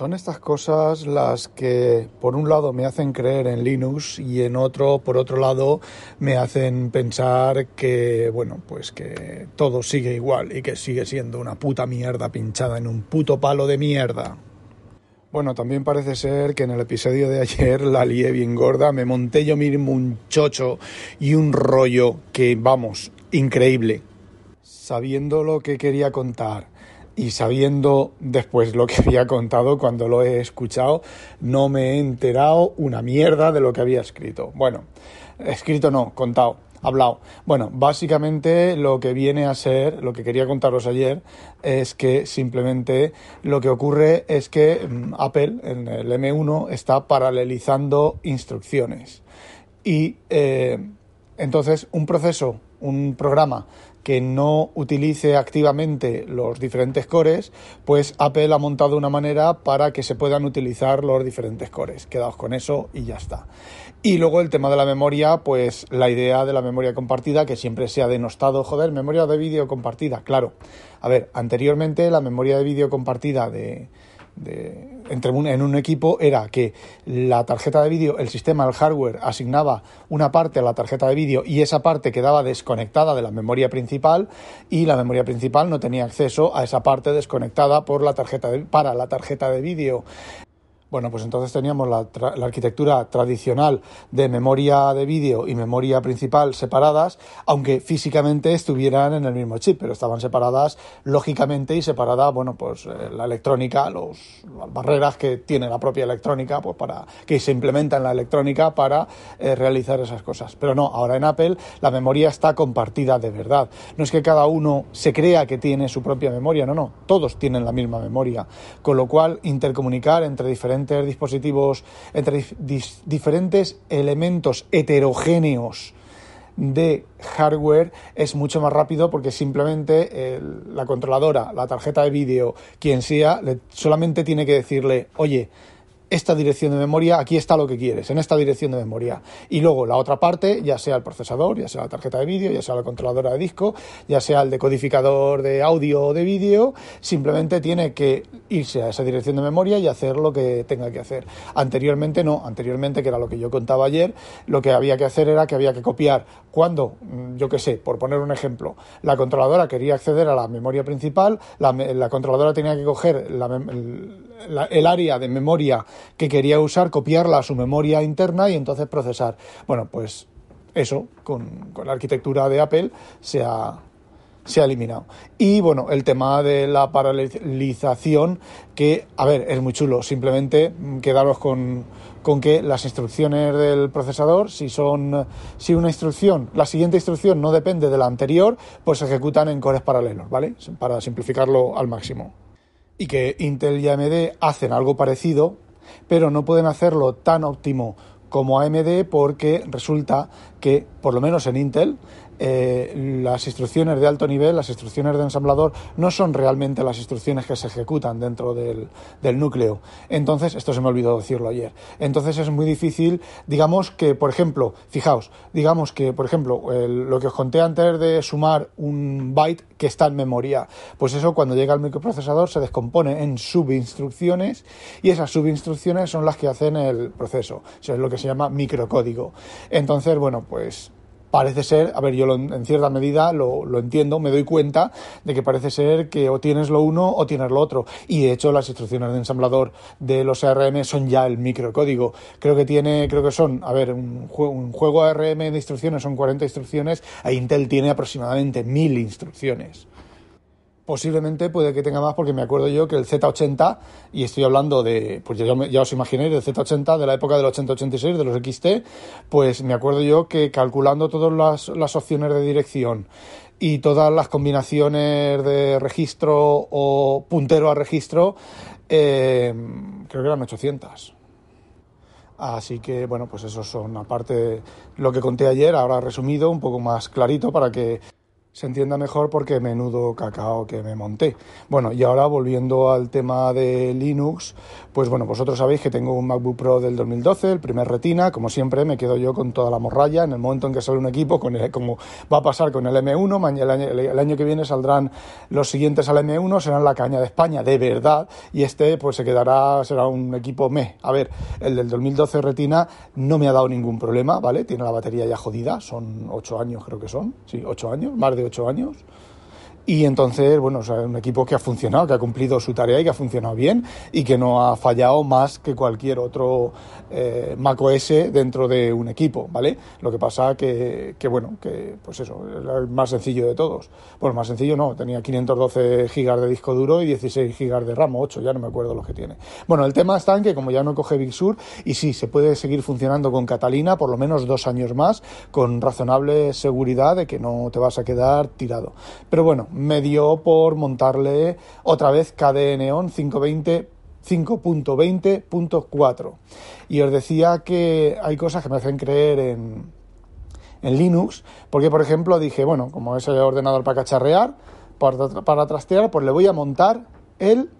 Son estas cosas las que por un lado me hacen creer en Linux y en otro, por otro lado, me hacen pensar que, bueno, pues que todo sigue igual y que sigue siendo una puta mierda pinchada en un puto palo de mierda. Bueno, también parece ser que en el episodio de ayer la lié bien gorda, me monté yo mismo un chocho y un rollo que, vamos, increíble. Sabiendo lo que quería contar y sabiendo después lo que había contado cuando lo he escuchado, no me he enterado una mierda de lo que había escrito. Bueno, escrito no, contado, hablado. Bueno, básicamente lo que viene a ser, lo que quería contaros ayer, es que simplemente lo que ocurre es que mm, Apple en el M1 está paralelizando instrucciones. Y eh, entonces un proceso, un programa que no utilice activamente los diferentes cores, pues Apple ha montado una manera para que se puedan utilizar los diferentes cores. Quedaos con eso y ya está. Y luego el tema de la memoria, pues la idea de la memoria compartida, que siempre se ha denostado, joder, memoria de vídeo compartida, claro. A ver, anteriormente la memoria de vídeo compartida de, entre en un equipo era que la tarjeta de vídeo, el sistema, el hardware, asignaba una parte a la tarjeta de vídeo y esa parte quedaba desconectada de la memoria principal y la memoria principal no tenía acceso a esa parte desconectada por la tarjeta para la tarjeta de vídeo. Bueno, pues entonces teníamos la, arquitectura tradicional de memoria de vídeo y memoria principal separadas, aunque físicamente estuvieran en el mismo chip, pero estaban separadas lógicamente y separada, bueno, pues eh, la electrónica, los, las barreras que tiene la propia electrónica, pues para que se implementa en la electrónica para eh, realizar esas cosas. Pero no, ahora en Apple la memoria está compartida de verdad. No es que cada uno se crea que tiene su propia memoria, no, no, todos tienen la misma memoria, con lo cual intercomunicar entre diferentes dispositivos, entre diferentes elementos heterogéneos de hardware es mucho más rápido porque simplemente la controladora, la tarjeta de vídeo, quien sea, solamente tiene que decirle, oye, esta dirección de memoria, aquí está lo que quieres, en esta dirección de memoria. Y luego la otra parte, ya sea el procesador, ya sea la tarjeta de vídeo, ya sea la controladora de disco, ya sea el decodificador de audio o de vídeo, simplemente tiene que irse a esa dirección de memoria y hacer lo que tenga que hacer. Anteriormente no, anteriormente, que era lo que yo contaba ayer, lo que había que hacer era que había que copiar cuando, mm, yo qué sé, por poner un ejemplo, la controladora quería acceder a la memoria principal, la, controladora tenía que coger el área de memoria que quería usar, copiarla a su memoria interna y entonces procesar. Bueno, pues eso, con, la arquitectura de Apple, se ha, se ha eliminado. Y bueno, el tema de la paralelización, que, a ver, es muy chulo. Simplemente quedaros con, con que las instrucciones del procesador, si son, si una instrucción, la siguiente instrucción no depende de la anterior, pues se ejecutan en cores paralelos, ¿vale? Para simplificarlo al máximo. Y que Intel y AMD hacen algo parecido, pero no pueden hacerlo tan óptimo como AMD porque resulta que, por lo menos en Intel, eh, las instrucciones de alto nivel, las instrucciones de ensamblador, no son realmente las instrucciones que se ejecutan dentro del, núcleo. Entonces, esto se me olvidó decirlo ayer. Entonces es muy difícil, digamos que, por ejemplo, fijaos, digamos que, por ejemplo, lo que os conté antes de sumar un byte que está en memoria, pues eso cuando llega al microprocesador se descompone en subinstrucciones y esas subinstrucciones son las que hacen el proceso. Eso es lo que se llama microcódigo. Entonces, bueno, pues parece ser, a ver, yo en cierta medida lo, lo, entiendo, me doy cuenta de que parece ser que o tienes lo uno o tienes lo otro. Y de hecho las instrucciones de ensamblador de los ARM son ya el microcódigo. Creo que tiene, creo que son, a ver, un, un juego ARM de instrucciones son 40 instrucciones, e Intel tiene aproximadamente 1000 instrucciones. Posiblemente puede que tenga más porque me acuerdo yo que el Z80, y estoy hablando de, pues ya, os imaginéis, del Z80 de la época del 8086, de los XT, pues me acuerdo yo que calculando todas las, las opciones de dirección y todas las combinaciones de registro o puntero a registro, eh, creo que eran 800. Así que, bueno, pues esos son, aparte lo que conté ayer, ahora resumido, un poco más clarito para que se entienda mejor porque menudo cacao que me monté. Bueno, y ahora volviendo al tema de Linux, pues bueno, vosotros sabéis que tengo un MacBook Pro del 2012, el primer retina, como siempre me quedo yo con toda la morralla en el momento en que sale un equipo, con el, como va a pasar con el M1, el año, el año que viene saldrán los siguientes al M1, serán la caña de España, de verdad, y este pues se quedará, será un equipo me. A ver, el del 2012 retina no me ha dado ningún problema, ¿vale? Tiene la batería ya jodida, son 8 años creo que son, sí, 8 años, más de 8 años. Y entonces, bueno, es un equipo que ha funcionado, que ha cumplido su tarea y que ha funcionado bien y que no ha fallado más que cualquier otro eh, macOS dentro de un equipo, ¿vale? Lo que pasa que, que, bueno, que pues eso, el más sencillo de todos. Bueno, más sencillo no, tenía 512 gigas de disco duro y 16 gigas de RAM, 8, ya no me acuerdo los que tiene. Bueno, el tema está en que como ya no coge Big Sur, y sí, se puede seguir funcionando con Catalina por lo menos dos años más, con razonable seguridad de que no te vas a quedar tirado. Pero bueno, me dio por montarle otra vez KDE Neon 520 5.20.4 y os decía que hay cosas que me hacen creer en, en Linux porque por ejemplo dije bueno como es el ordenador para cacharrear para, para trastear pues le voy a montar el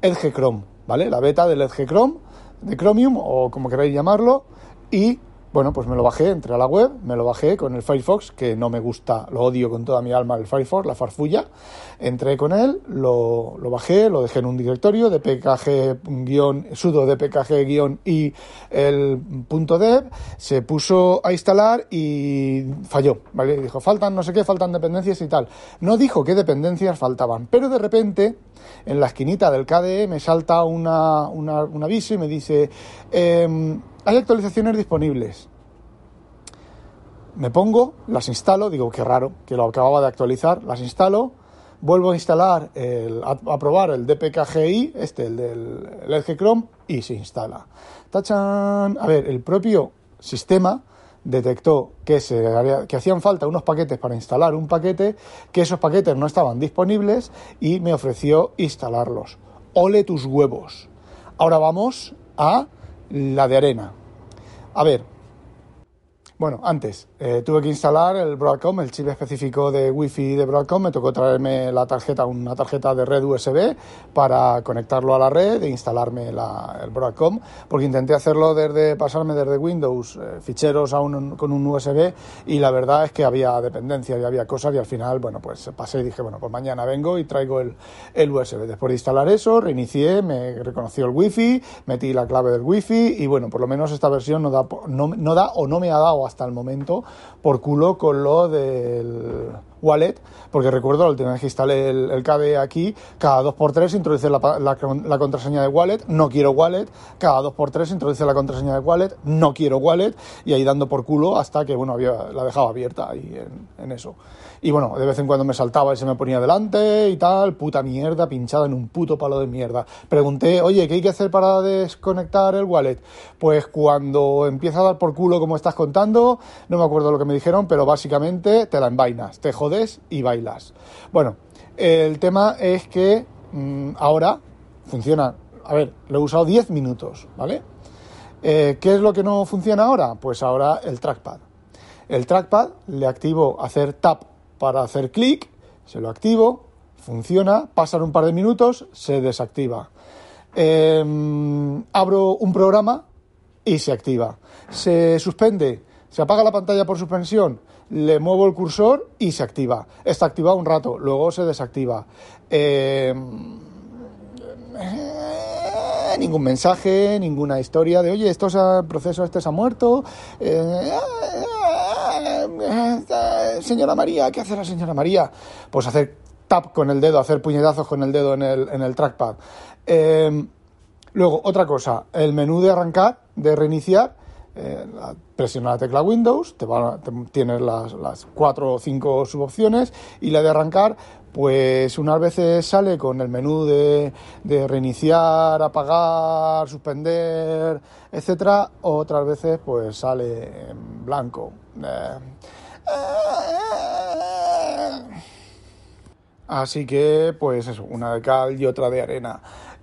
Edge Chrome vale la beta del Edge Chrome de Chromium o como queráis llamarlo y bueno, pues me lo bajé, entré a la web, me lo bajé con el Firefox, que no me gusta, lo odio con toda mi alma el Firefox, la farfulla. Entré con él, lo, lo bajé, lo dejé en un directorio de pkg sudo de pkg y el punto dev, se puso a instalar y falló, ¿vale? Dijo, faltan no sé qué, faltan dependencias y tal. No dijo qué dependencias faltaban, pero de repente en la esquinita del KDE me salta una, una, un aviso y me dice... Eh, hay actualizaciones disponibles. Me pongo, las instalo, digo que raro, que lo acababa de actualizar, las instalo, vuelvo a instalar, el, a, probar el DPKGI, este, el del el Chrome, y se instala. ¡Tachan! A ver, el propio sistema detectó que, se, que hacían falta unos paquetes para instalar un paquete, que esos paquetes no estaban disponibles y me ofreció instalarlos. Ole tus huevos. Ahora vamos a la de arena. A ver, bueno, antes eh, tuve que instalar el Broadcom, el chip específico de Wi-Fi de Broadcom. Me tocó traerme la tarjeta, una tarjeta de red USB para conectarlo a la red e instalarme la, el Broadcom, porque intenté hacerlo desde pasarme desde Windows eh, ficheros a un, con un USB y la verdad es que había dependencia y había cosas y al final, bueno, pues pasé y dije, bueno, pues mañana vengo y traigo el, el USB. Después de instalar eso, reinicié, me reconoció el Wi-Fi, metí la clave del Wi-Fi y bueno, por lo menos esta versión no da, no, no da o no me ha dado hasta el momento por culo con lo del wallet, porque recuerdo la última vez que instalé el, el KDE aquí, cada 2x3 introduce la, la, la, contraseña de wallet, no quiero wallet, cada 2x3 introduce la contraseña de wallet, no quiero wallet, y ahí dando por culo hasta que, bueno, había, la dejaba abierta ahí en, en eso. Y bueno, de vez en cuando me saltaba y se me ponía delante y tal, puta mierda, pinchada en un puto palo de mierda. Pregunté, oye, ¿qué hay que hacer para desconectar el wallet? Pues cuando empieza a dar por culo como estás contando, no me acuerdo lo que me dijeron, pero básicamente te la envainas, te jodes y bailas. Bueno, el tema es que mmm, ahora funciona, a ver, lo he usado 10 minutos, ¿vale? Eh, ¿Qué es lo que no funciona ahora? Pues ahora el trackpad. El trackpad le activo hacer tap para hacer clic, se lo activo, funciona, pasan un par de minutos, se desactiva. Eh, abro un programa y se activa. Se suspende, se apaga la pantalla por suspensión, le muevo el cursor y se activa. Está activado un rato, luego se desactiva. Eh, ningún mensaje, ninguna historia de, oye, esto el proceso este se ha muerto. Eh, señora María, ¿qué hace la señora María? Pues hacer tap con el dedo, hacer puñetazos con el dedo en el, en el trackpad. Eh, luego, otra cosa, el menú de arrancar, de reiniciar, eh, la tecla Windows, te, va, te tienes las, cuatro o cinco subopciones y la de arrancar, pues unas veces sale con el menú de, de reiniciar, apagar, suspender, etcétera, otras veces pues sale en blanco. Eh, Así que, pues eso, una de cal y otra de arena.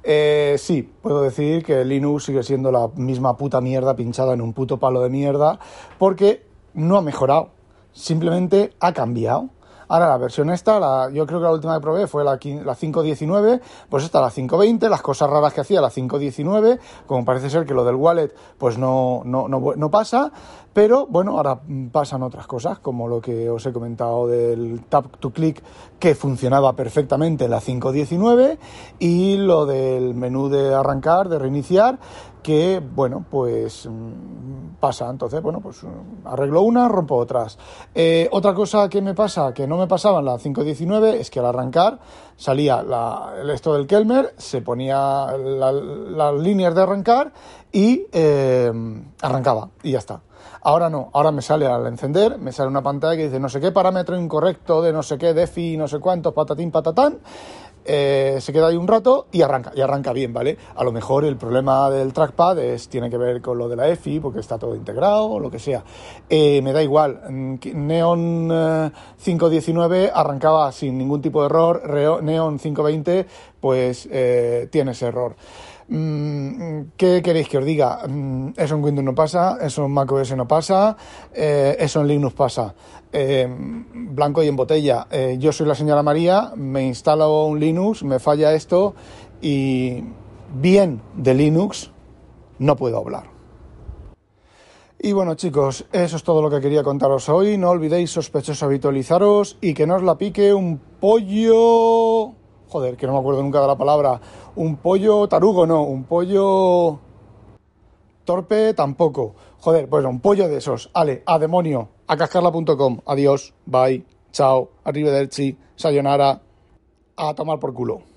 Eh, sí, puedo decir que Linux sigue siendo la misma puta mierda pinchada en un puto palo de mierda, porque no ha mejorado, simplemente ha cambiado. Ahora la versión esta, la, yo creo que la última que probé fue la, la 5.19, pues esta la 5.20, las cosas raras que hacía la 5.19, como parece ser que lo del wallet pues no, no, no, no pasa, pero bueno, ahora pasan otras cosas, como lo que os he comentado del tap to click que funcionaba perfectamente en la 5.19 y lo del menú de arrancar, de reiniciar, que, bueno, pues mm, pasa. Entonces, bueno, pues mm, arreglo una, rompo otras. Eh, otra cosa que me pasa, que no me pasaba en la 5.19, es que al arrancar salía la, esto del Kelmer, se ponía las líneas de arrancar y eh, arrancaba y ya está. Ahora no, ahora me sale al encender, me sale una pantalla que dice no sé qué parámetro incorrecto de no sé qué, defi, no sé cuántos, patatín, patatán. Eh, se queda ahí un rato y arranca, y arranca bien, ¿vale? A lo mejor el problema del trackpad es, tiene que ver con lo de la EFI, porque está todo integrado o lo que sea. Eh, me da igual, mm, Neon 519 eh, arrancaba sin ningún tipo de error, Neon 520 pues tiene ese error. Mm, ¿Qué queréis que os diga? Mm, eso en Windows no pasa, eso en macOS no pasa, eh, eso en Linux pasa. Eh, blanco y en botella. Eh, yo soy la señora María, me instalo un Linux, me falla esto y bien de Linux no puedo hablar. Y bueno chicos, eso es todo lo que quería contaros hoy. No olvidéis sospechosos habitualizaros y que no os la pique un pollo joder, que no me acuerdo nunca de la palabra, un pollo tarugo, no, un pollo torpe tampoco. Joder, pues un pollo de esos. Ale, a demonio, a cascarla.com. Adiós, bye, chao, arrivederci, sayonara, a tomar por culo.